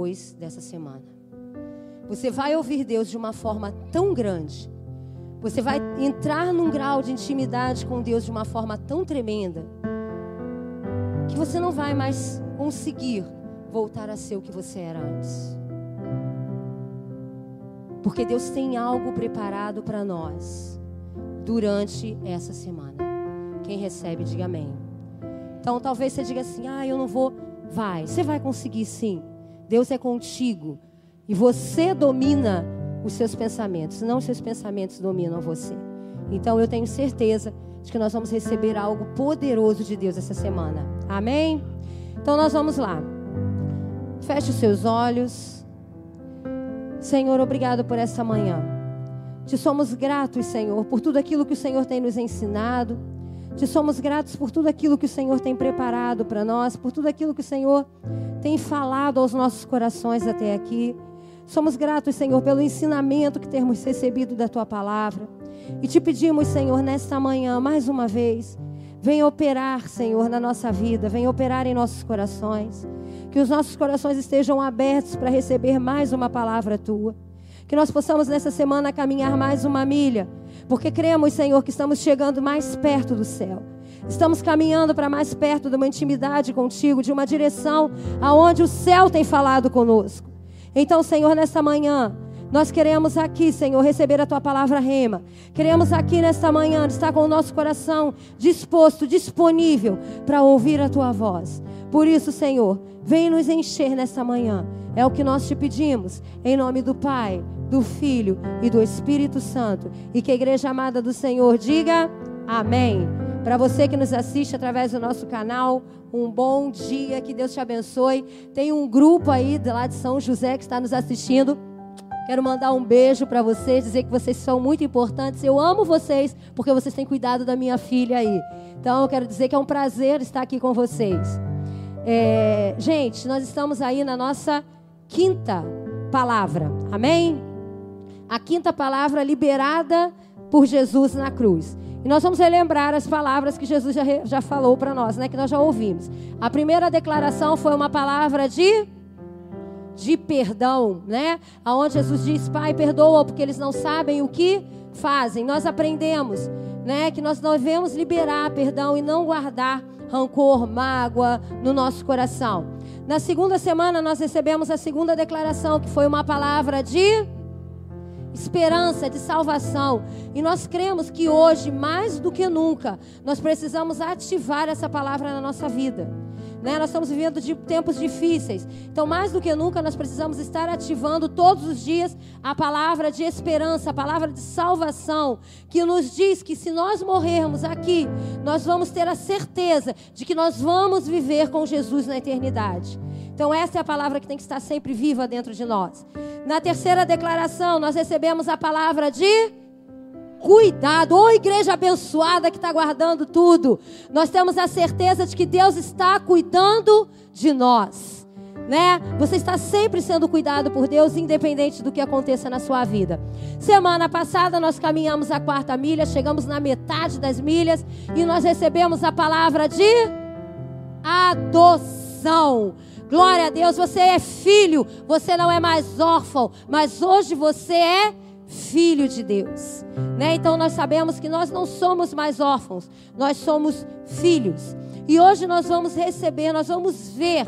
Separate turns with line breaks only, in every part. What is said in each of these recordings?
depois dessa semana. Você vai ouvir Deus de uma forma tão grande. Você vai entrar num grau de intimidade com Deus de uma forma tão tremenda que você não vai mais conseguir voltar a ser o que você era antes. Porque Deus tem algo preparado para nós durante essa semana. Quem recebe, diga amém. Então talvez você diga assim: ah, eu não vou. Vai, você vai conseguir sim. Deus é contigo. E você domina os seus pensamentos, não os seus pensamentos dominam você. Então eu tenho certeza de que nós vamos receber algo poderoso de Deus essa semana. Amém? Então nós vamos lá. Feche os seus olhos. Senhor, obrigado por essa manhã. Te somos gratos, Senhor, por tudo aquilo que o Senhor tem nos ensinado. Te somos gratos por tudo aquilo que o Senhor tem preparado para nós, por tudo aquilo que o Senhor tem falado aos nossos corações até aqui. Somos gratos, Senhor, pelo ensinamento que temos recebido da tua palavra. E te pedimos, Senhor, nesta manhã, mais uma vez, venha operar, Senhor, na nossa vida, venha operar em nossos corações. Que os nossos corações estejam abertos para receber mais uma palavra tua. Que nós possamos nessa semana caminhar mais uma milha, porque cremos, Senhor, que estamos chegando mais perto do céu. Estamos caminhando para mais perto de uma intimidade contigo, de uma direção aonde o céu tem falado conosco. Então, Senhor, nessa manhã, nós queremos aqui, Senhor, receber a tua palavra rema. Queremos aqui nesta manhã estar com o nosso coração disposto, disponível para ouvir a tua voz. Por isso, Senhor, vem nos encher nesta manhã. É o que nós te pedimos, em nome do Pai, do Filho e do Espírito Santo. E que a igreja amada do Senhor diga amém. Para você que nos assiste através do nosso canal, um bom dia, que Deus te abençoe. Tem um grupo aí lá de São José que está nos assistindo. Quero mandar um beijo para vocês, dizer que vocês são muito importantes. Eu amo vocês porque vocês têm cuidado da minha filha aí. Então eu quero dizer que é um prazer estar aqui com vocês. É, gente, nós estamos aí na nossa quinta palavra. Amém? A quinta palavra liberada por Jesus na cruz. E nós vamos relembrar as palavras que Jesus já, já falou para nós, né? Que nós já ouvimos. A primeira declaração foi uma palavra de de perdão, né? Aonde Jesus diz: Pai, perdoa porque eles não sabem o que fazem. Nós aprendemos, né, que nós devemos liberar perdão e não guardar rancor, mágoa no nosso coração. Na segunda semana nós recebemos a segunda declaração, que foi uma palavra de esperança de salvação. E nós cremos que hoje, mais do que nunca, nós precisamos ativar essa palavra na nossa vida. Né? Nós estamos vivendo de tempos difíceis. Então, mais do que nunca, nós precisamos estar ativando todos os dias a palavra de esperança, a palavra de salvação, que nos diz que se nós morrermos aqui, nós vamos ter a certeza de que nós vamos viver com Jesus na eternidade. Então, essa é a palavra que tem que estar sempre viva dentro de nós. Na terceira declaração, nós recebemos a palavra de cuidado. Ô oh, igreja abençoada que está guardando tudo. Nós temos a certeza de que Deus está cuidando de nós. Né? Você está sempre sendo cuidado por Deus, independente do que aconteça na sua vida. Semana passada nós caminhamos a quarta milha, chegamos na metade das milhas e nós recebemos a palavra de adoção. Glória a Deus, você é filho, você não é mais órfão, mas hoje você é filho de Deus. Né? Então nós sabemos que nós não somos mais órfãos, nós somos filhos. E hoje nós vamos receber, nós vamos ver,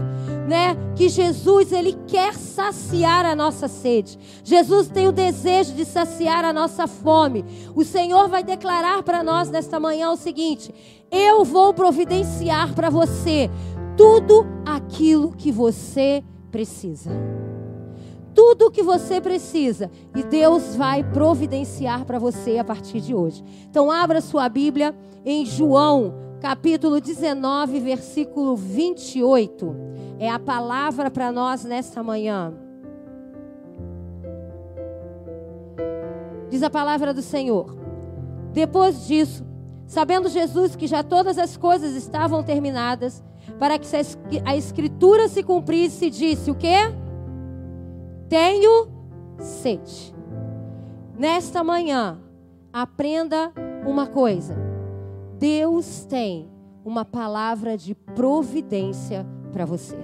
né, que Jesus ele quer saciar a nossa sede. Jesus tem o desejo de saciar a nossa fome. O Senhor vai declarar para nós nesta manhã o seguinte: eu vou providenciar para você tudo aquilo que você precisa tudo o que você precisa e Deus vai providenciar para você a partir de hoje. Então, abra sua Bíblia em João, capítulo 19, versículo 28. É a palavra para nós nesta manhã. Diz a palavra do Senhor. Depois disso, sabendo Jesus que já todas as coisas estavam terminadas, para que a escritura se cumprisse, disse o quê? tenho sede. Nesta manhã, aprenda uma coisa: Deus tem uma palavra de providência para você.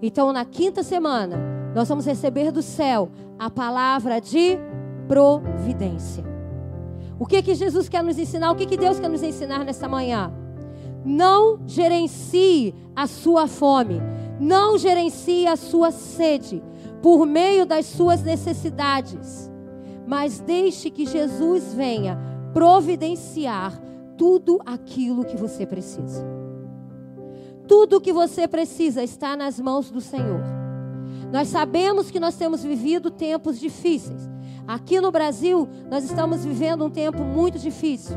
Então, na quinta semana, nós vamos receber do céu a palavra de providência. O que que Jesus quer nos ensinar? O que que Deus quer nos ensinar nessa manhã? Não gerencie a sua fome, não gerencie a sua sede por meio das suas necessidades, mas deixe que Jesus venha providenciar tudo aquilo que você precisa. Tudo o que você precisa está nas mãos do Senhor. Nós sabemos que nós temos vivido tempos difíceis. Aqui no Brasil, nós estamos vivendo um tempo muito difícil.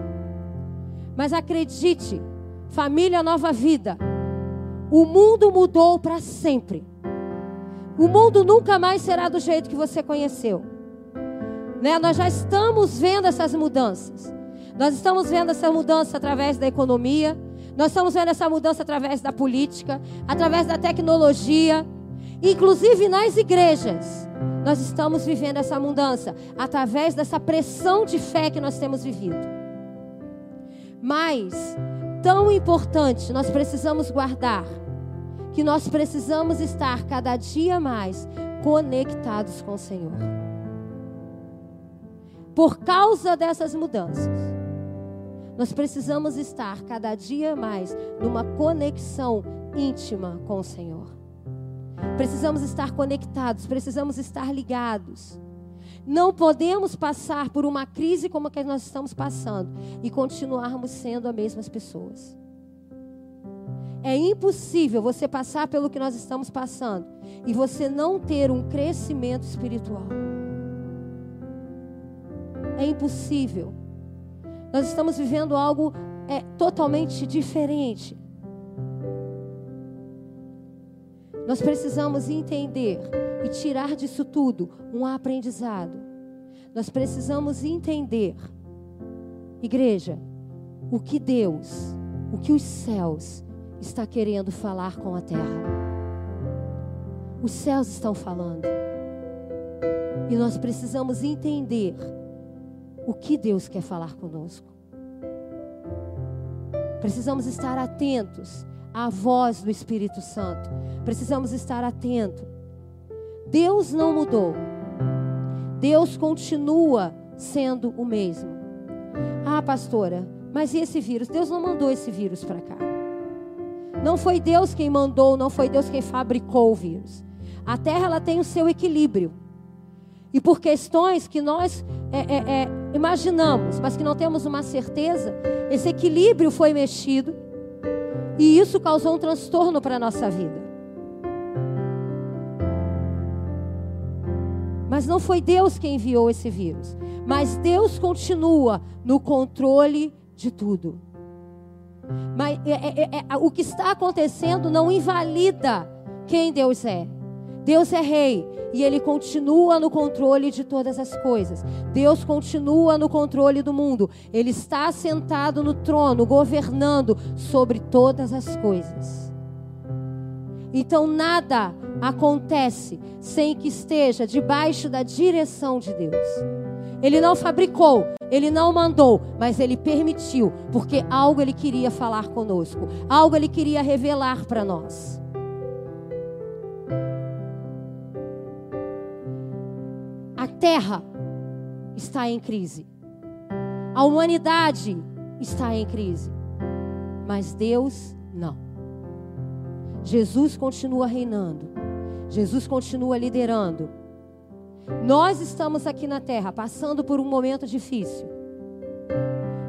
Mas acredite, família Nova Vida, o mundo mudou para sempre. O mundo nunca mais será do jeito que você conheceu. Né? Nós já estamos vendo essas mudanças. Nós estamos vendo essa mudança através da economia, nós estamos vendo essa mudança através da política, através da tecnologia, inclusive nas igrejas. Nós estamos vivendo essa mudança através dessa pressão de fé que nós temos vivido. Mas, tão importante, nós precisamos guardar que nós precisamos estar cada dia mais conectados com o Senhor. Por causa dessas mudanças, nós precisamos estar cada dia mais numa conexão íntima com o Senhor. Precisamos estar conectados, precisamos estar ligados. Não podemos passar por uma crise como a que nós estamos passando e continuarmos sendo as mesmas pessoas. É impossível você passar pelo que nós estamos passando e você não ter um crescimento espiritual. É impossível. Nós estamos vivendo algo é, totalmente diferente. Nós precisamos entender e tirar disso tudo um aprendizado. Nós precisamos entender, igreja, o que Deus, o que os céus está querendo falar com a terra. Os céus estão falando. E nós precisamos entender o que Deus quer falar conosco. Precisamos estar atentos à voz do Espírito Santo. Precisamos estar atentos. Deus não mudou. Deus continua sendo o mesmo. Ah, pastora, mas e esse vírus? Deus não mandou esse vírus para cá. Não foi Deus quem mandou, não foi Deus quem fabricou o vírus. A terra ela tem o seu equilíbrio. E por questões que nós é, é, é, imaginamos, mas que não temos uma certeza, esse equilíbrio foi mexido e isso causou um transtorno para a nossa vida. Mas não foi Deus quem enviou esse vírus, mas Deus continua no controle de tudo. Mas é, é, é, é o que está acontecendo não invalida quem Deus é. Deus é rei e ele continua no controle de todas as coisas. Deus continua no controle do mundo. Ele está sentado no trono, governando sobre todas as coisas. Então nada acontece sem que esteja debaixo da direção de Deus. Ele não fabricou, ele não mandou, mas ele permitiu, porque algo ele queria falar conosco, algo ele queria revelar para nós. terra está em crise. A humanidade está em crise. Mas Deus não. Jesus continua reinando. Jesus continua liderando. Nós estamos aqui na terra passando por um momento difícil.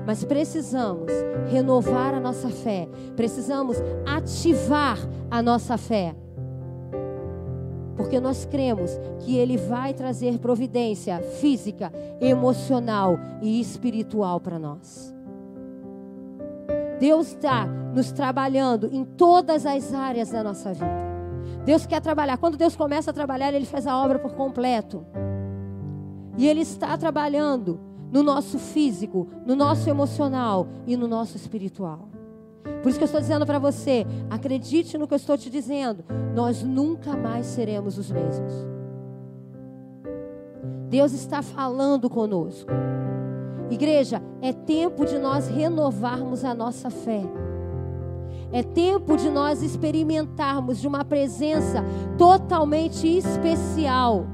Mas precisamos renovar a nossa fé. Precisamos ativar a nossa fé porque nós cremos que Ele vai trazer providência física, emocional e espiritual para nós. Deus está nos trabalhando em todas as áreas da nossa vida. Deus quer trabalhar. Quando Deus começa a trabalhar, Ele faz a obra por completo. E Ele está trabalhando no nosso físico, no nosso emocional e no nosso espiritual. Por isso que eu estou dizendo para você, acredite no que eu estou te dizendo, nós nunca mais seremos os mesmos. Deus está falando conosco. Igreja, é tempo de nós renovarmos a nossa fé. É tempo de nós experimentarmos de uma presença totalmente especial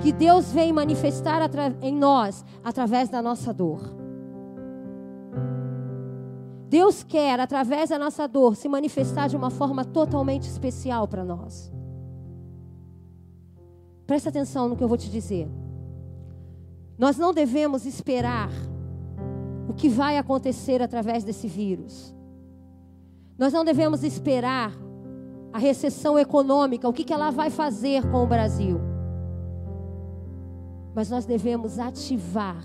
que Deus vem manifestar em nós através da nossa dor. Deus quer, através da nossa dor, se manifestar de uma forma totalmente especial para nós. Presta atenção no que eu vou te dizer. Nós não devemos esperar o que vai acontecer através desse vírus. Nós não devemos esperar a recessão econômica, o que, que ela vai fazer com o Brasil. Mas nós devemos ativar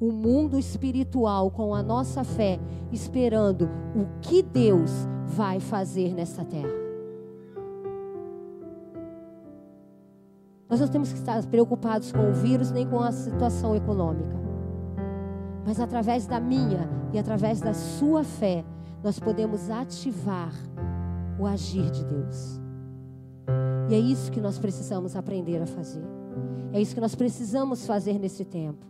o mundo espiritual com a nossa fé, esperando o que Deus vai fazer nessa terra. Nós não temos que estar preocupados com o vírus nem com a situação econômica. Mas através da minha e através da sua fé, nós podemos ativar o agir de Deus. E é isso que nós precisamos aprender a fazer. É isso que nós precisamos fazer nesse tempo.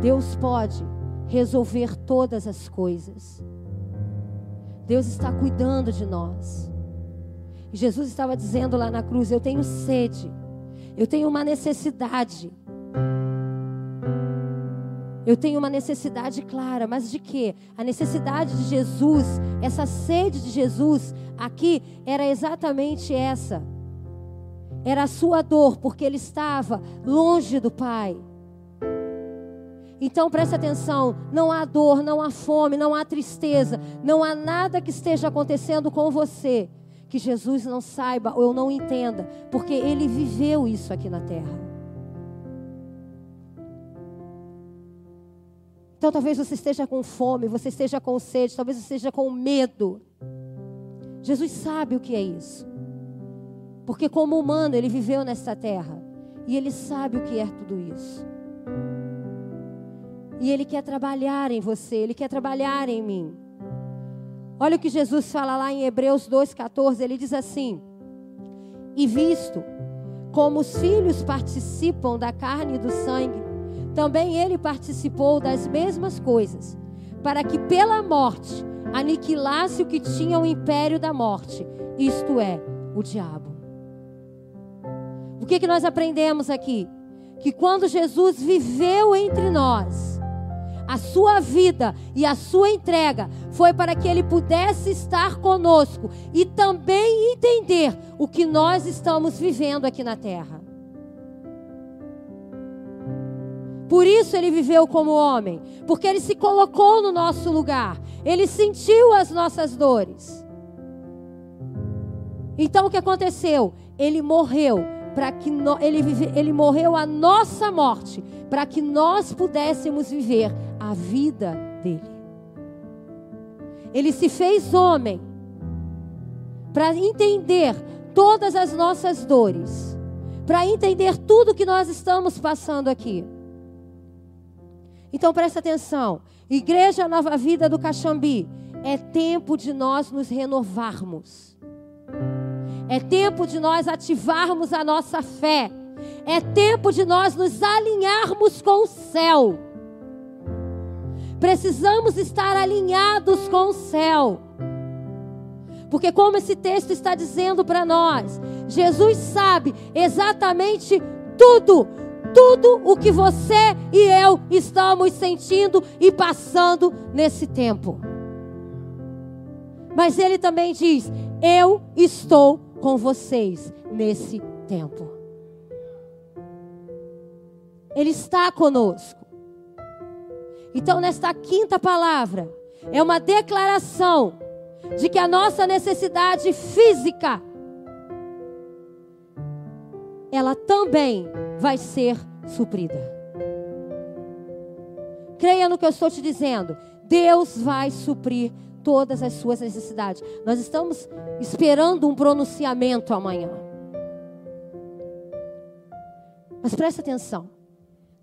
Deus pode resolver todas as coisas. Deus está cuidando de nós. E Jesus estava dizendo lá na cruz: Eu tenho sede, eu tenho uma necessidade. Eu tenho uma necessidade clara, mas de quê? A necessidade de Jesus, essa sede de Jesus aqui era exatamente essa. Era a sua dor, porque ele estava longe do Pai. Então preste atenção: não há dor, não há fome, não há tristeza, não há nada que esteja acontecendo com você que Jesus não saiba ou não entenda, porque ele viveu isso aqui na terra. Então talvez você esteja com fome, você esteja com sede, talvez você esteja com medo. Jesus sabe o que é isso. Porque como humano ele viveu nesta terra e ele sabe o que é tudo isso. E Ele quer trabalhar em você, Ele quer trabalhar em mim. Olha o que Jesus fala lá em Hebreus 2,14. Ele diz assim: E visto como os filhos participam da carne e do sangue, também ele participou das mesmas coisas, para que pela morte aniquilasse o que tinha o império da morte, isto é, o diabo. O que, que nós aprendemos aqui? Que quando Jesus viveu entre nós, a sua vida e a sua entrega foi para que ele pudesse estar conosco e também entender o que nós estamos vivendo aqui na terra. Por isso ele viveu como homem, porque ele se colocou no nosso lugar, ele sentiu as nossas dores. Então o que aconteceu? Ele morreu para que no, ele, vive, ele morreu a nossa morte, para que nós pudéssemos viver a vida dele. Ele se fez homem para entender todas as nossas dores, para entender tudo que nós estamos passando aqui. Então presta atenção, Igreja Nova Vida do Caxambi, é tempo de nós nos renovarmos. É tempo de nós ativarmos a nossa fé. É tempo de nós nos alinharmos com o céu. Precisamos estar alinhados com o céu. Porque, como esse texto está dizendo para nós, Jesus sabe exatamente tudo, tudo o que você e eu estamos sentindo e passando nesse tempo. Mas Ele também diz: Eu estou com vocês nesse tempo. Ele está conosco. Então, nesta quinta palavra, é uma declaração de que a nossa necessidade física ela também vai ser suprida. Creia no que eu estou te dizendo. Deus vai suprir todas as suas necessidades. Nós estamos esperando um pronunciamento amanhã. Mas preste atenção.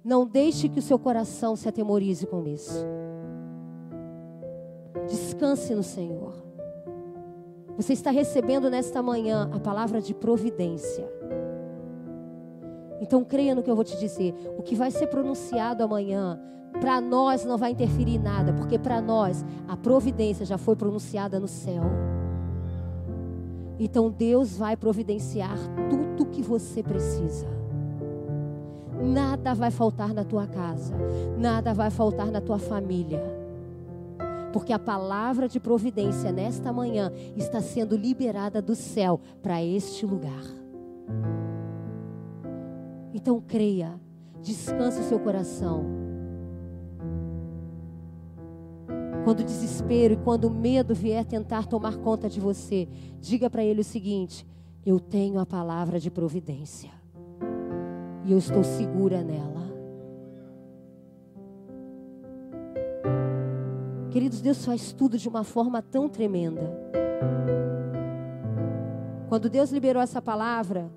Não deixe que o seu coração se atemorize com isso. Descanse no Senhor. Você está recebendo nesta manhã a palavra de providência. Então creia no que eu vou te dizer. O que vai ser pronunciado amanhã para nós não vai interferir em nada, porque para nós a providência já foi pronunciada no céu. Então Deus vai providenciar tudo que você precisa. Nada vai faltar na tua casa, nada vai faltar na tua família. Porque a palavra de providência nesta manhã está sendo liberada do céu para este lugar. Então creia, descanse o seu coração Quando o desespero e quando o medo vier tentar tomar conta de você, diga para ele o seguinte: eu tenho a palavra de providência. E eu estou segura nela. Queridos, Deus faz tudo de uma forma tão tremenda. Quando Deus liberou essa palavra,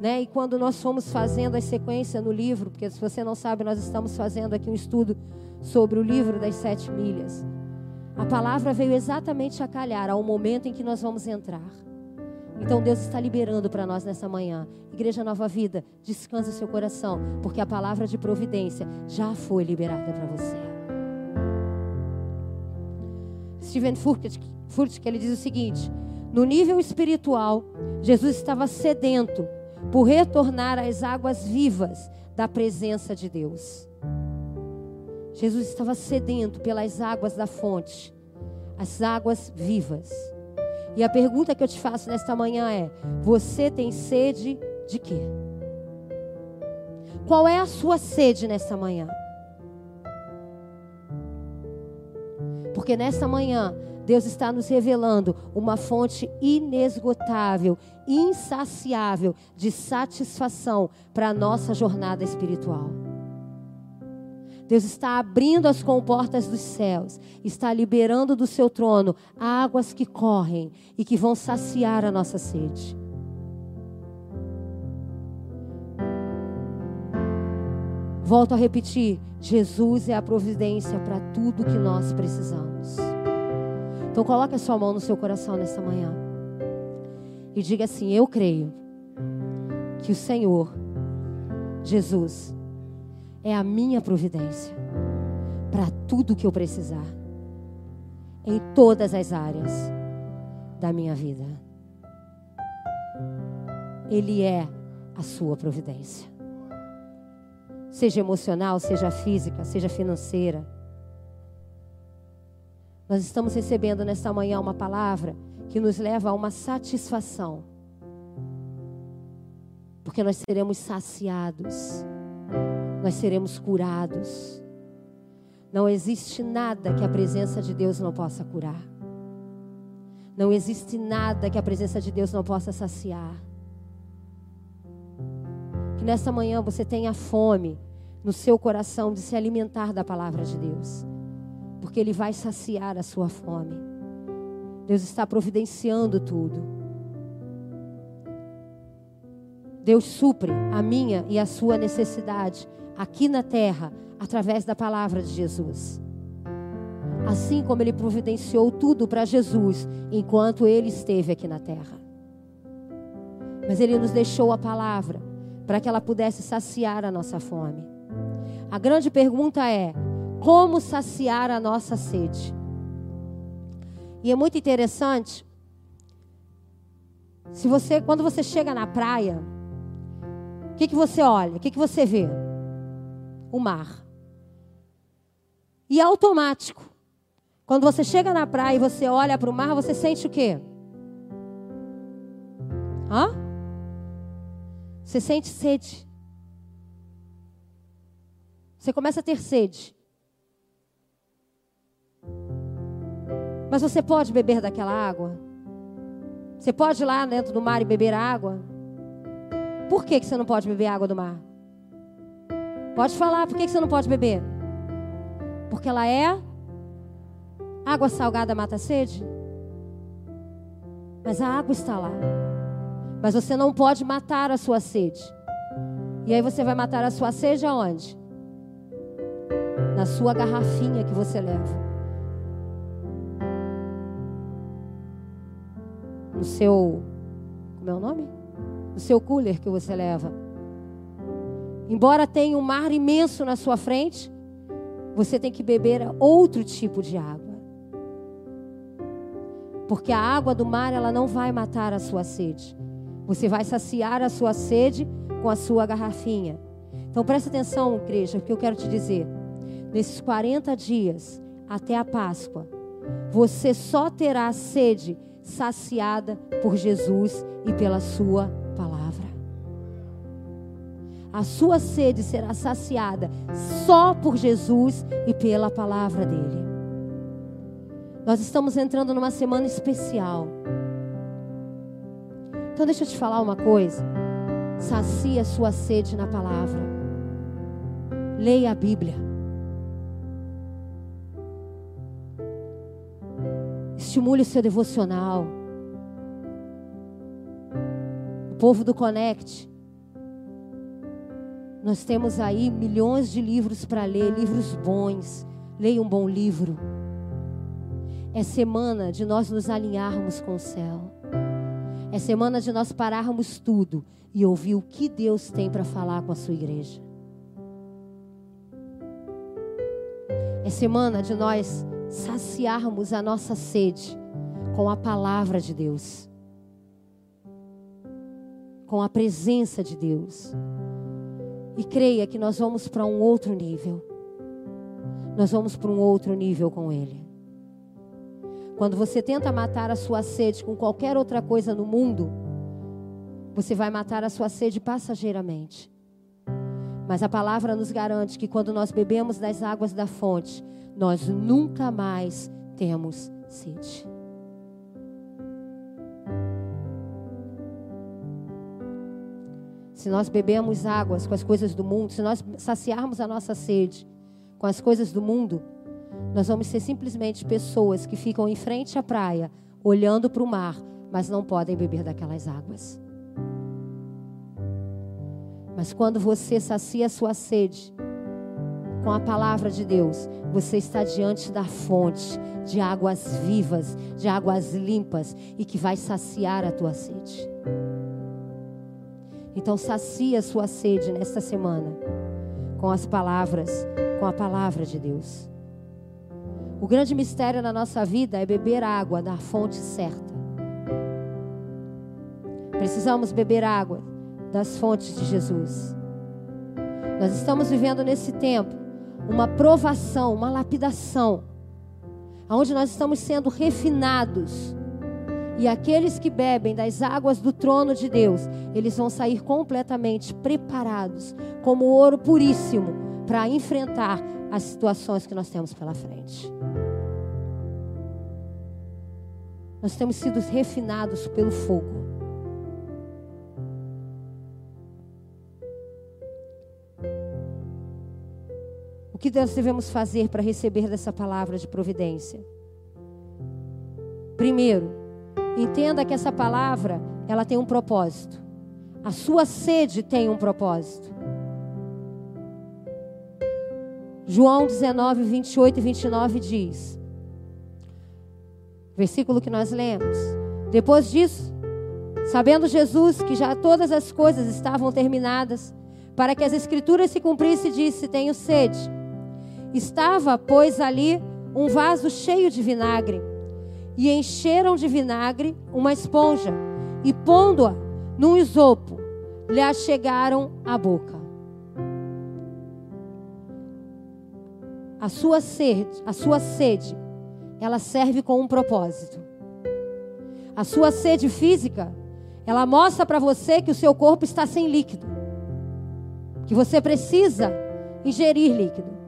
né, e quando nós fomos fazendo a sequência no livro, porque se você não sabe, nós estamos fazendo aqui um estudo sobre o livro das sete milhas. A palavra veio exatamente a calhar ao momento em que nós vamos entrar. Então Deus está liberando para nós nessa manhã. Igreja Nova Vida, descanse seu coração, porque a palavra de providência já foi liberada para você. Steven Furtick, ele diz o seguinte: no nível espiritual, Jesus estava sedento por retornar às águas vivas da presença de Deus. Jesus estava sedento pelas águas da fonte, as águas vivas. E a pergunta que eu te faço nesta manhã é: você tem sede de quê? Qual é a sua sede nesta manhã? Porque nesta manhã, Deus está nos revelando uma fonte inesgotável, insaciável de satisfação para a nossa jornada espiritual. Deus está abrindo as comportas dos céus, está liberando do seu trono águas que correm e que vão saciar a nossa sede. Volto a repetir: Jesus é a providência para tudo que nós precisamos. Então coloque a sua mão no seu coração nessa manhã e diga assim: Eu creio que o Senhor Jesus é a minha providência para tudo que eu precisar, em todas as áreas da minha vida. Ele é a sua providência. Seja emocional, seja física, seja financeira. Nós estamos recebendo nesta manhã uma palavra que nos leva a uma satisfação. Porque nós seremos saciados nós seremos curados. Não existe nada que a presença de Deus não possa curar. Não existe nada que a presença de Deus não possa saciar. Que nessa manhã você tenha fome no seu coração de se alimentar da palavra de Deus, porque Ele vai saciar a sua fome. Deus está providenciando tudo. Deus supre a minha e a sua necessidade aqui na terra através da palavra de Jesus. Assim como ele providenciou tudo para Jesus enquanto ele esteve aqui na terra. Mas ele nos deixou a palavra para que ela pudesse saciar a nossa fome. A grande pergunta é: como saciar a nossa sede? E é muito interessante. Se você, quando você chega na praia, o que, que você olha? O que, que você vê? o mar. E é automático. Quando você chega na praia e você olha para o mar, você sente o quê? Hã? Você sente sede. Você começa a ter sede. Mas você pode beber daquela água? Você pode ir lá dentro do mar e beber água? Por que, que você não pode beber água do mar? Pode falar, por que você não pode beber? Porque ela é água salgada mata a sede. Mas a água está lá. Mas você não pode matar a sua sede. E aí você vai matar a sua sede aonde? Na sua garrafinha que você leva. No seu. Como é o nome? No seu cooler que você leva. Embora tenha um mar imenso na sua frente, você tem que beber outro tipo de água. Porque a água do mar, ela não vai matar a sua sede. Você vai saciar a sua sede com a sua garrafinha. Então presta atenção, igreja, porque eu quero te dizer. Nesses 40 dias até a Páscoa, você só terá sede saciada por Jesus e pela sua palavra. A sua sede será saciada só por Jesus e pela palavra dele. Nós estamos entrando numa semana especial. Então deixa eu te falar uma coisa. Sacia a sua sede na palavra. Leia a Bíblia. Estimule o seu devocional. O povo do Connect nós temos aí milhões de livros para ler, livros bons. Leia um bom livro. É semana de nós nos alinharmos com o céu. É semana de nós pararmos tudo e ouvir o que Deus tem para falar com a sua igreja. É semana de nós saciarmos a nossa sede com a palavra de Deus, com a presença de Deus. E creia que nós vamos para um outro nível. Nós vamos para um outro nível com Ele. Quando você tenta matar a sua sede com qualquer outra coisa no mundo, você vai matar a sua sede passageiramente. Mas a palavra nos garante que quando nós bebemos das águas da fonte, nós nunca mais temos sede. se nós bebemos águas com as coisas do mundo, se nós saciarmos a nossa sede com as coisas do mundo, nós vamos ser simplesmente pessoas que ficam em frente à praia, olhando para o mar, mas não podem beber daquelas águas. Mas quando você sacia a sua sede com a palavra de Deus, você está diante da fonte de águas vivas, de águas limpas e que vai saciar a tua sede. Então sacia a sua sede nesta semana com as palavras, com a palavra de Deus. O grande mistério na nossa vida é beber água da fonte certa. Precisamos beber água das fontes de Jesus. Nós estamos vivendo nesse tempo uma provação, uma lapidação, onde nós estamos sendo refinados e aqueles que bebem das águas do trono de Deus, eles vão sair completamente preparados, como ouro puríssimo, para enfrentar as situações que nós temos pela frente. Nós temos sido refinados pelo fogo. Que nós devemos fazer para receber dessa palavra de providência? Primeiro, Entenda que essa palavra, ela tem um propósito. A sua sede tem um propósito. João 19, 28 e 29 diz: versículo que nós lemos. Depois disso, sabendo Jesus que já todas as coisas estavam terminadas, para que as escrituras se cumprissem, disse: Tenho sede. Estava, pois, ali um vaso cheio de vinagre e encheram de vinagre uma esponja e pondo-a num isopo, lhe achegaram a boca. A sua sede, a sua sede, ela serve com um propósito. A sua sede física, ela mostra para você que o seu corpo está sem líquido. Que você precisa ingerir líquido.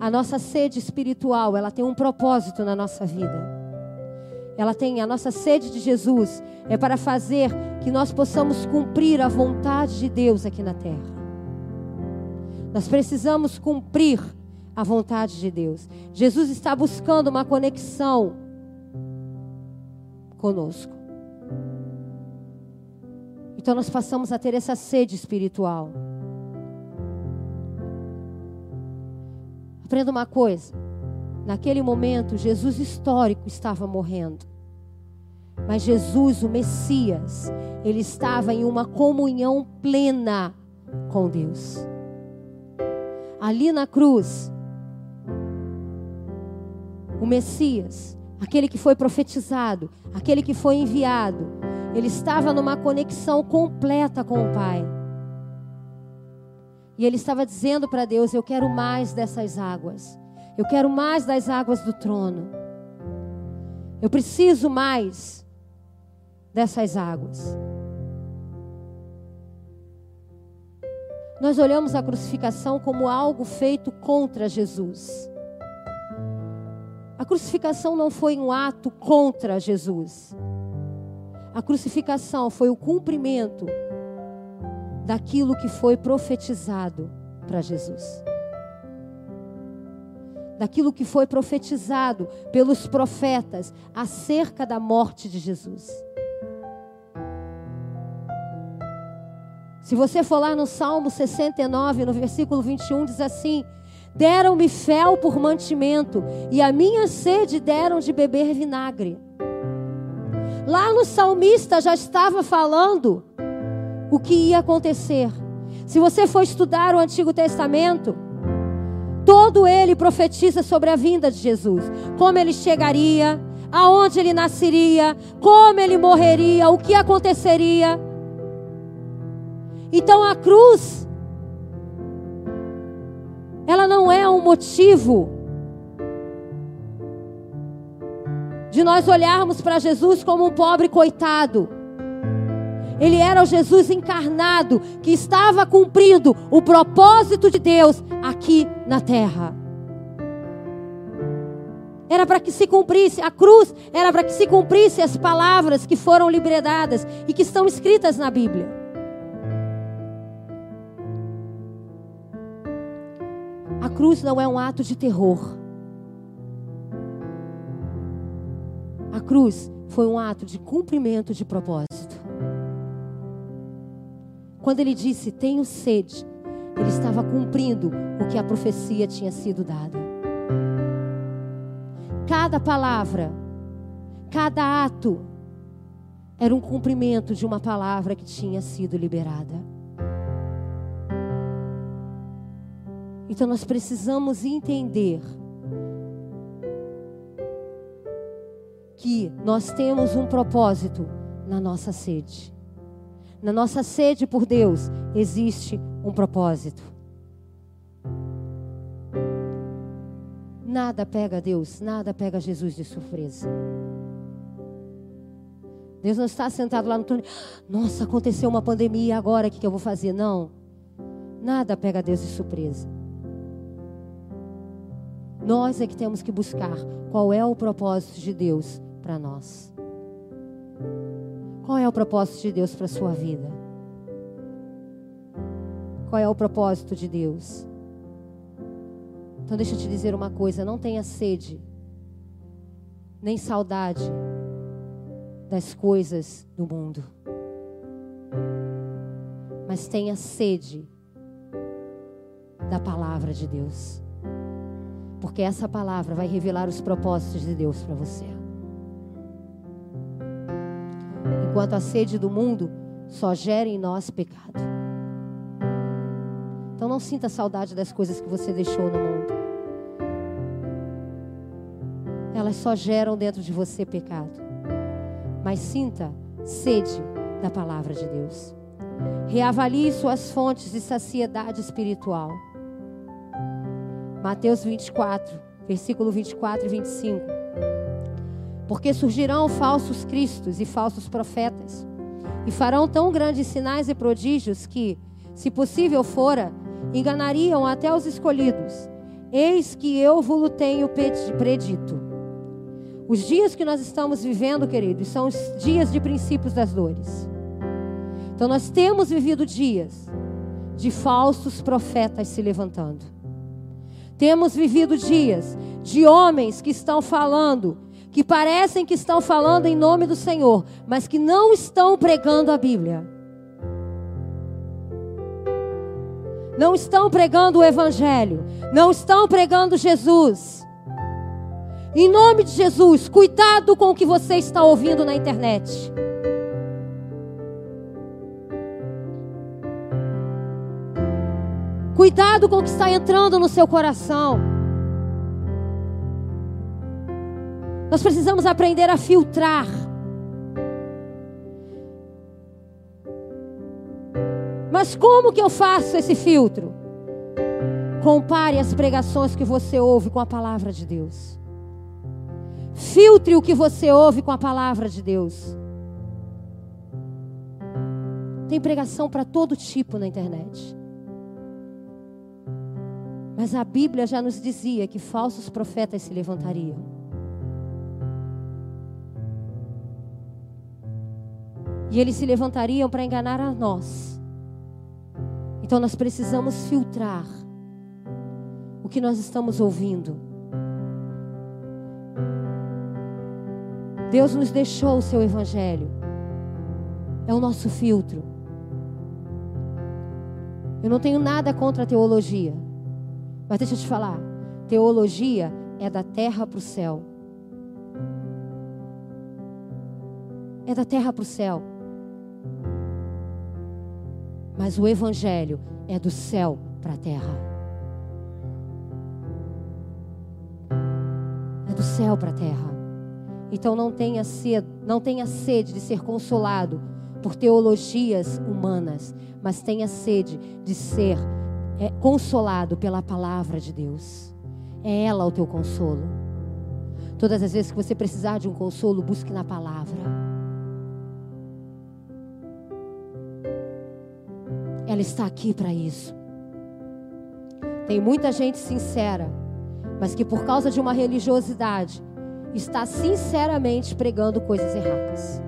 A nossa sede espiritual, ela tem um propósito na nossa vida. Ela tem a nossa sede de Jesus é para fazer que nós possamos cumprir a vontade de Deus aqui na terra. Nós precisamos cumprir a vontade de Deus. Jesus está buscando uma conexão conosco. Então nós passamos a ter essa sede espiritual. Aprenda uma coisa. Naquele momento, Jesus histórico estava morrendo. Mas Jesus, o Messias, ele estava em uma comunhão plena com Deus. ali na cruz, o Messias, aquele que foi profetizado, aquele que foi enviado, ele estava numa conexão completa com o Pai. E ele estava dizendo para Deus: Eu quero mais dessas águas. Eu quero mais das águas do trono. Eu preciso mais dessas águas. Nós olhamos a crucificação como algo feito contra Jesus. A crucificação não foi um ato contra Jesus. A crucificação foi o cumprimento daquilo que foi profetizado para Jesus. Daquilo que foi profetizado pelos profetas acerca da morte de Jesus. Se você for lá no Salmo 69, no versículo 21, diz assim: Deram-me fel por mantimento, e a minha sede deram de beber vinagre. Lá no salmista já estava falando o que ia acontecer. Se você for estudar o Antigo Testamento, todo ele profetiza sobre a vinda de Jesus, como ele chegaria, aonde ele nasceria, como ele morreria, o que aconteceria. Então a cruz, ela não é um motivo de nós olharmos para Jesus como um pobre coitado. Ele era o Jesus encarnado que estava cumprindo o propósito de Deus aqui na terra. Era para que se cumprisse, a cruz era para que se cumprisse as palavras que foram liberadas e que estão escritas na Bíblia. A cruz não é um ato de terror. A cruz foi um ato de cumprimento de propósito. Quando ele disse: Tenho sede, ele estava cumprindo o que a profecia tinha sido dada. Cada palavra, cada ato, era um cumprimento de uma palavra que tinha sido liberada. Então nós precisamos entender que nós temos um propósito na nossa sede. Na nossa sede por Deus existe um propósito. Nada pega Deus, nada pega Jesus de surpresa. Deus não está sentado lá no trono. Nossa, aconteceu uma pandemia agora, o que eu vou fazer? Não. Nada pega Deus de surpresa. Nós é que temos que buscar qual é o propósito de Deus para nós. Qual é o propósito de Deus para a sua vida? Qual é o propósito de Deus? Então deixa eu te dizer uma coisa, não tenha sede, nem saudade das coisas do mundo. Mas tenha sede da palavra de Deus. Porque essa palavra vai revelar os propósitos de Deus para você. Enquanto a sede do mundo só gera em nós pecado. Então não sinta saudade das coisas que você deixou no mundo. Elas só geram dentro de você pecado. Mas sinta sede da palavra de Deus. Reavalie suas fontes de saciedade espiritual. Mateus 24, versículo 24 e 25. Porque surgirão falsos cristos e falsos profetas, e farão tão grandes sinais e prodígios que, se possível fora, enganariam até os escolhidos. Eis que eu vos tenho predito. Os dias que nós estamos vivendo, queridos, são os dias de princípios das dores. Então nós temos vivido dias de falsos profetas se levantando. Temos vivido dias de homens que estão falando, que parecem que estão falando em nome do Senhor, mas que não estão pregando a Bíblia. Não estão pregando o Evangelho, não estão pregando Jesus. Em nome de Jesus, cuidado com o que você está ouvindo na internet. Cuidado com o que está entrando no seu coração. Nós precisamos aprender a filtrar. Mas como que eu faço esse filtro? Compare as pregações que você ouve com a palavra de Deus. Filtre o que você ouve com a palavra de Deus. Tem pregação para todo tipo na internet. Mas a Bíblia já nos dizia que falsos profetas se levantariam. E eles se levantariam para enganar a nós. Então nós precisamos filtrar o que nós estamos ouvindo. Deus nos deixou o seu evangelho. É o nosso filtro. Eu não tenho nada contra a teologia. Mas deixa eu te falar. Teologia é da terra para o céu. É da terra para o céu. Mas o Evangelho é do céu para a terra. É do céu para a terra. Então não tenha sede, não tenha sede de ser consolado por teologias humanas, mas tenha sede de ser é, consolado pela palavra de Deus. É ela o teu consolo. Todas as vezes que você precisar de um consolo, busque na palavra. Ela está aqui para isso. Tem muita gente sincera, mas que por causa de uma religiosidade está sinceramente pregando coisas erradas.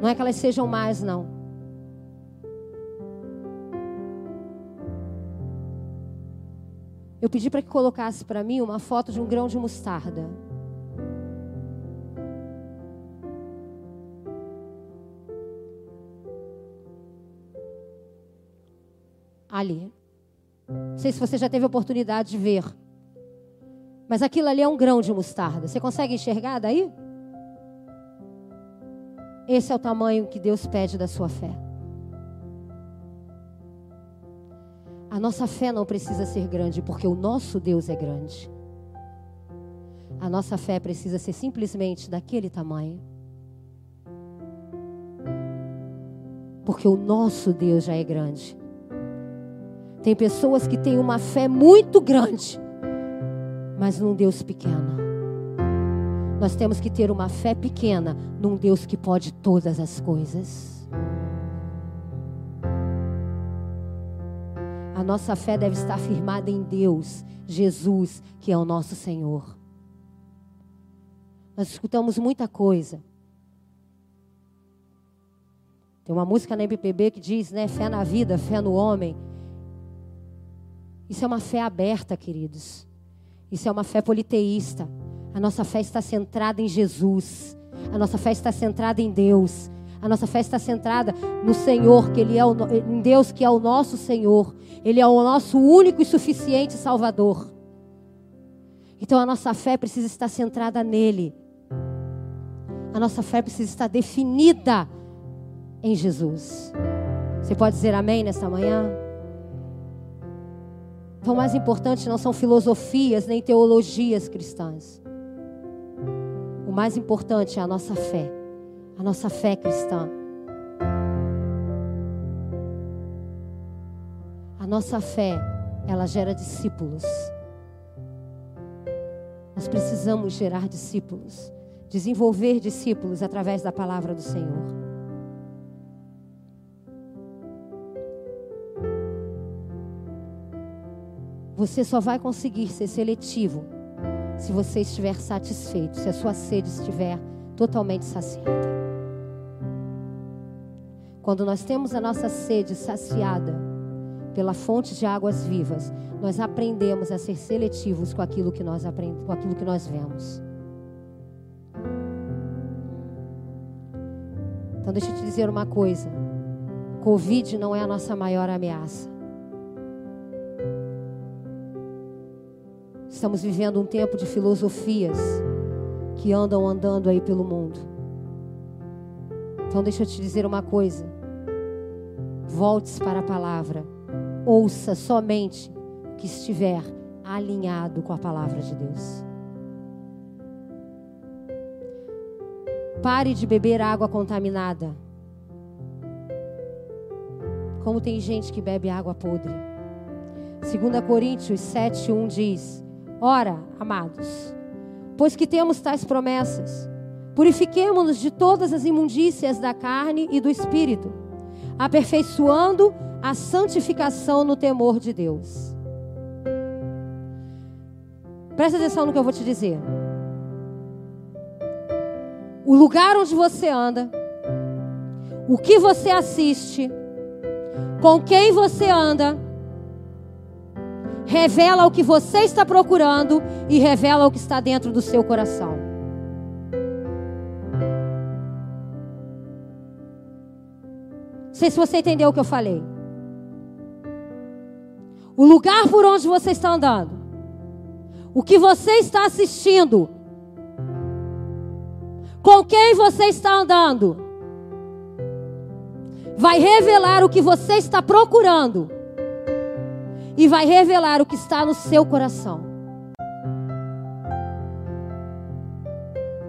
Não é que elas sejam mais, não. Eu pedi para que colocasse para mim uma foto de um grão de mostarda. Ali. Não sei se você já teve oportunidade de ver. Mas aquilo ali é um grão de mostarda. Você consegue enxergar daí? Esse é o tamanho que Deus pede da sua fé. A nossa fé não precisa ser grande, porque o nosso Deus é grande. A nossa fé precisa ser simplesmente daquele tamanho. Porque o nosso Deus já é grande. Tem pessoas que têm uma fé muito grande, mas num Deus pequeno. Nós temos que ter uma fé pequena num Deus que pode todas as coisas. A nossa fé deve estar firmada em Deus, Jesus, que é o nosso Senhor. Nós escutamos muita coisa. Tem uma música na MPB que diz, né, fé na vida, fé no homem. Isso é uma fé aberta, queridos. Isso é uma fé politeísta. A nossa fé está centrada em Jesus. A nossa fé está centrada em Deus. A nossa fé está centrada no Senhor, que Ele é o, em Deus que é o nosso Senhor. Ele é o nosso único e suficiente Salvador. Então a nossa fé precisa estar centrada nele. A nossa fé precisa estar definida em Jesus. Você pode dizer amém nessa manhã? Então, o mais importante não são filosofias nem teologias cristãs. O mais importante é a nossa fé, a nossa fé cristã. A nossa fé, ela gera discípulos. Nós precisamos gerar discípulos, desenvolver discípulos através da palavra do Senhor. Você só vai conseguir ser seletivo se você estiver satisfeito, se a sua sede estiver totalmente saciada. Quando nós temos a nossa sede saciada pela fonte de águas vivas, nós aprendemos a ser seletivos com aquilo que nós aprendemos, com aquilo que nós vemos. Então deixa eu te dizer uma coisa. Covid não é a nossa maior ameaça. Estamos vivendo um tempo de filosofias que andam andando aí pelo mundo. Então deixa eu te dizer uma coisa. volte para a palavra. Ouça somente o que estiver alinhado com a palavra de Deus. Pare de beber água contaminada. Como tem gente que bebe água podre. 2 Coríntios 7, 1 diz: Ora, amados, pois que temos tais promessas, purifiquemo-nos de todas as imundícias da carne e do espírito, aperfeiçoando a santificação no temor de Deus. Presta atenção no que eu vou te dizer o lugar onde você anda, o que você assiste, com quem você anda, revela o que você está procurando e revela o que está dentro do seu coração. Não sei se você entendeu o que eu falei. O lugar por onde você está andando, o que você está assistindo, com quem você está andando vai revelar o que você está procurando e vai revelar o que está no seu coração.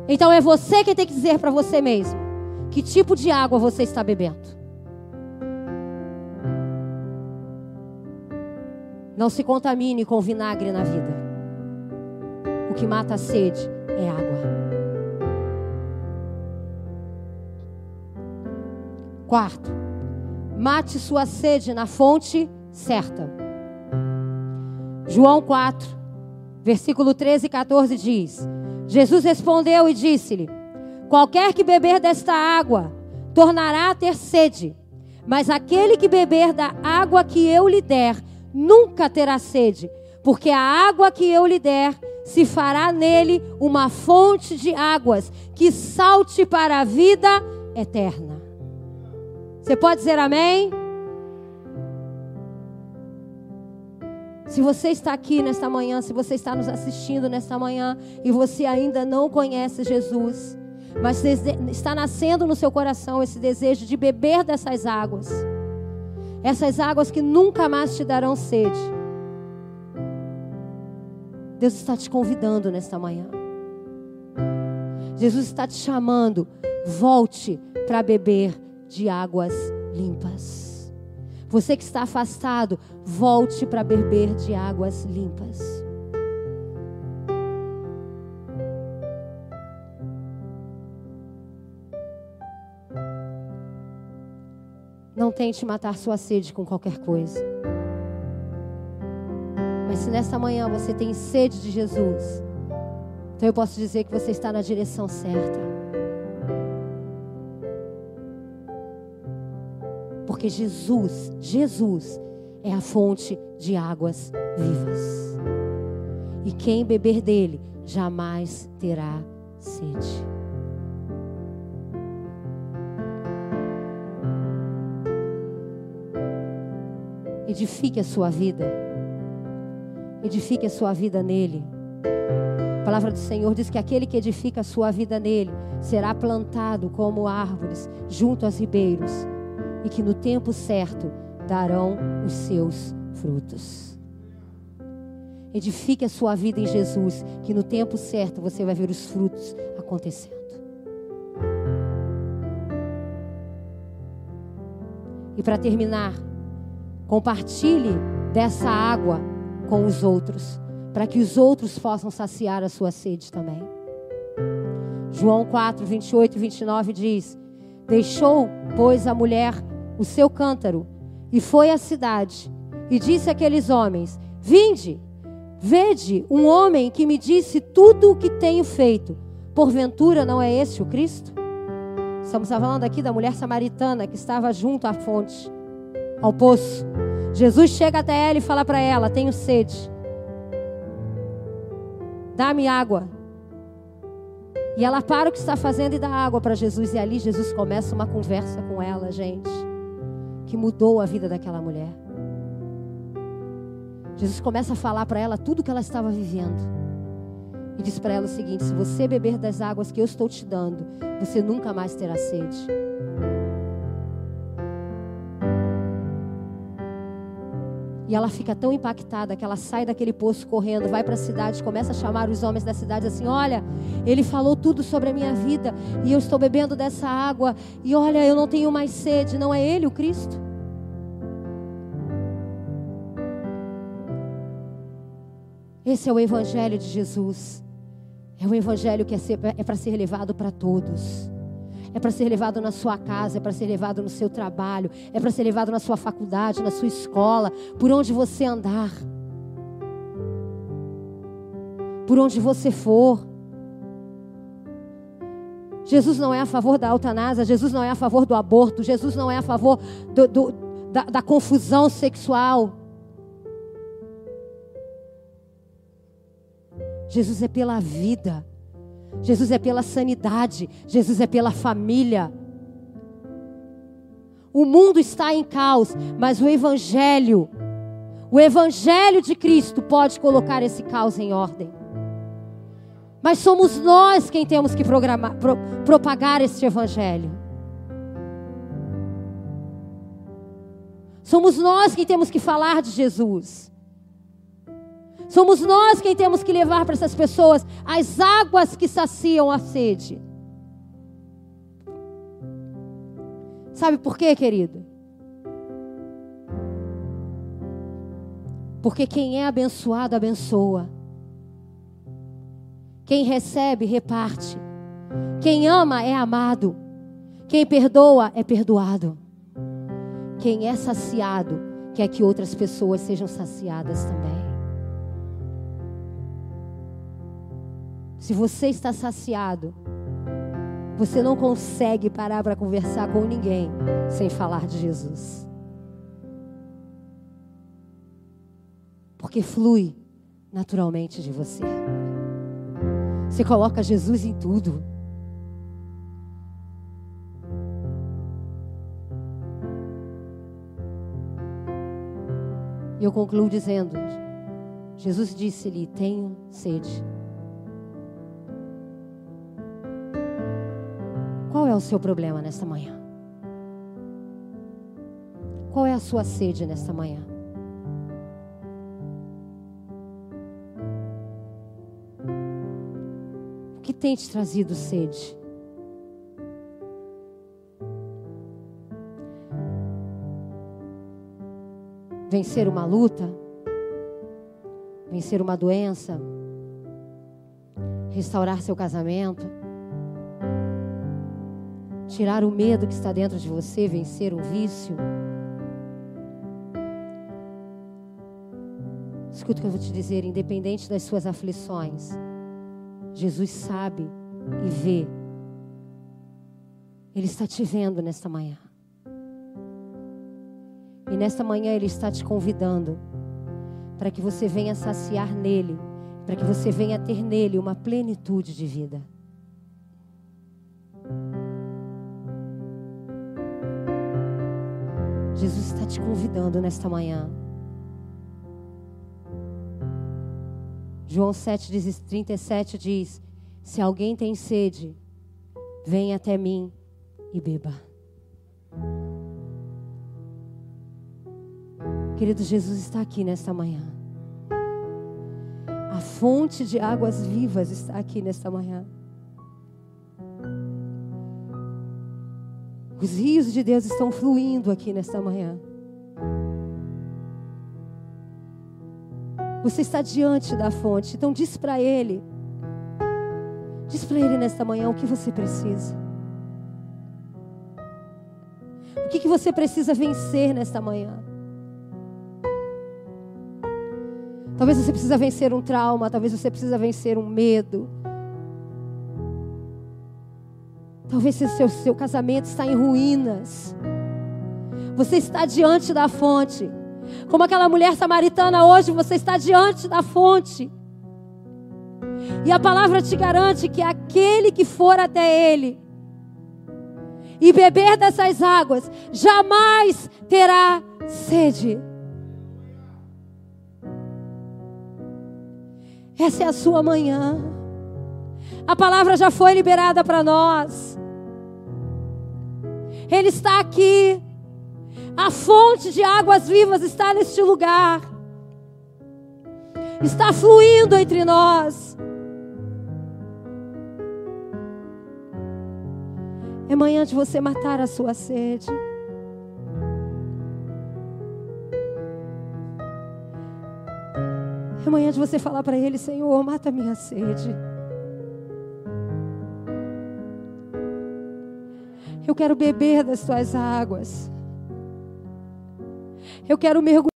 Então é você que tem que dizer para você mesmo que tipo de água você está bebendo. Não se contamine com vinagre na vida. O que mata a sede é água. Quarto, mate sua sede na fonte certa. João 4, versículo 13 e 14 diz: Jesus respondeu e disse-lhe: Qualquer que beber desta água tornará a ter sede, mas aquele que beber da água que eu lhe der nunca terá sede, porque a água que eu lhe der se fará nele uma fonte de águas que salte para a vida eterna. Você pode dizer amém? Se você está aqui nesta manhã, se você está nos assistindo nesta manhã e você ainda não conhece Jesus, mas está nascendo no seu coração esse desejo de beber dessas águas, essas águas que nunca mais te darão sede. Deus está te convidando nesta manhã. Jesus está te chamando, volte para beber de águas limpas. Você que está afastado, volte para beber de águas limpas. Não tente matar sua sede com qualquer coisa. Mas se nesta manhã você tem sede de Jesus, então eu posso dizer que você está na direção certa. Porque Jesus, Jesus é a fonte de águas vivas. E quem beber dele jamais terá sede. Edifique a sua vida. Edifique a sua vida nele. A palavra do Senhor diz que aquele que edifica a sua vida nele será plantado como árvores junto aos ribeiros e que no tempo certo darão os seus frutos. Edifique a sua vida em Jesus, que no tempo certo você vai ver os frutos acontecendo. E para terminar, compartilhe dessa água com os outros, para que os outros possam saciar a sua sede também. João 4, 28 e 29 diz: Deixou, pois, a mulher o seu cântaro e foi à cidade e disse àqueles homens: Vinde, vede um homem que me disse tudo o que tenho feito. Porventura não é este o Cristo? Estamos falando aqui da mulher samaritana que estava junto à fonte, ao poço. Jesus chega até ela e fala para ela: Tenho sede. Dá-me água. E ela para o que está fazendo e dá água para Jesus. E ali Jesus começa uma conversa com ela, gente que mudou a vida daquela mulher. Jesus começa a falar para ela tudo que ela estava vivendo. E diz para ela o seguinte: se você beber das águas que eu estou te dando, você nunca mais terá sede. E ela fica tão impactada que ela sai daquele poço correndo, vai para a cidade, começa a chamar os homens da cidade assim: Olha, ele falou tudo sobre a minha vida e eu estou bebendo dessa água. E olha, eu não tenho mais sede. Não é ele o Cristo? Esse é o Evangelho de Jesus. É um Evangelho que é, é para ser levado para todos é para ser levado na sua casa, é para ser levado no seu trabalho, é para ser levado na sua faculdade, na sua escola, por onde você andar, por onde você for. Jesus não é a favor da eutanásia, Jesus não é a favor do aborto, Jesus não é a favor do, do, da, da confusão sexual. Jesus é pela vida. Jesus é pela sanidade, Jesus é pela família. O mundo está em caos, mas o Evangelho, o Evangelho de Cristo pode colocar esse caos em ordem. Mas somos nós quem temos que programar, pro, propagar este Evangelho. Somos nós quem temos que falar de Jesus. Somos nós quem temos que levar para essas pessoas as águas que saciam a sede. Sabe por quê, querido? Porque quem é abençoado, abençoa. Quem recebe, reparte. Quem ama, é amado. Quem perdoa, é perdoado. Quem é saciado, quer que outras pessoas sejam saciadas também. Se você está saciado, você não consegue parar para conversar com ninguém sem falar de Jesus. Porque flui naturalmente de você. Você coloca Jesus em tudo. E eu concluo dizendo: Jesus disse-lhe: Tenho sede. Qual é o seu problema nesta manhã? Qual é a sua sede nesta manhã? O que tem te trazido sede? Vencer uma luta? Vencer uma doença? Restaurar seu casamento? Tirar o medo que está dentro de você, vencer um vício. Escuta o que eu vou te dizer, independente das suas aflições, Jesus sabe e vê. Ele está te vendo nesta manhã. E nesta manhã Ele está te convidando para que você venha saciar nele, para que você venha ter nele uma plenitude de vida. Jesus está te convidando nesta manhã. João 7,37 diz: Se alguém tem sede, venha até mim e beba. Querido, Jesus está aqui nesta manhã. A fonte de águas vivas está aqui nesta manhã. Os rios de Deus estão fluindo aqui nesta manhã. Você está diante da fonte, então diz para Ele. Diz para Ele nesta manhã o que você precisa. O que, que você precisa vencer nesta manhã? Talvez você precisa vencer um trauma, talvez você precisa vencer um medo. Talvez o seu, seu casamento está em ruínas. Você está diante da fonte. Como aquela mulher samaritana hoje, você está diante da fonte. E a palavra te garante que aquele que for até ele e beber dessas águas, jamais terá sede. Essa é a sua manhã. A palavra já foi liberada para nós. Ele está aqui. A fonte de águas vivas está neste lugar. Está fluindo entre nós. É manhã de você matar a sua sede. É manhã de você falar para Ele: Senhor, mata a minha sede. Eu quero beber das tuas águas. Eu quero mergulhar.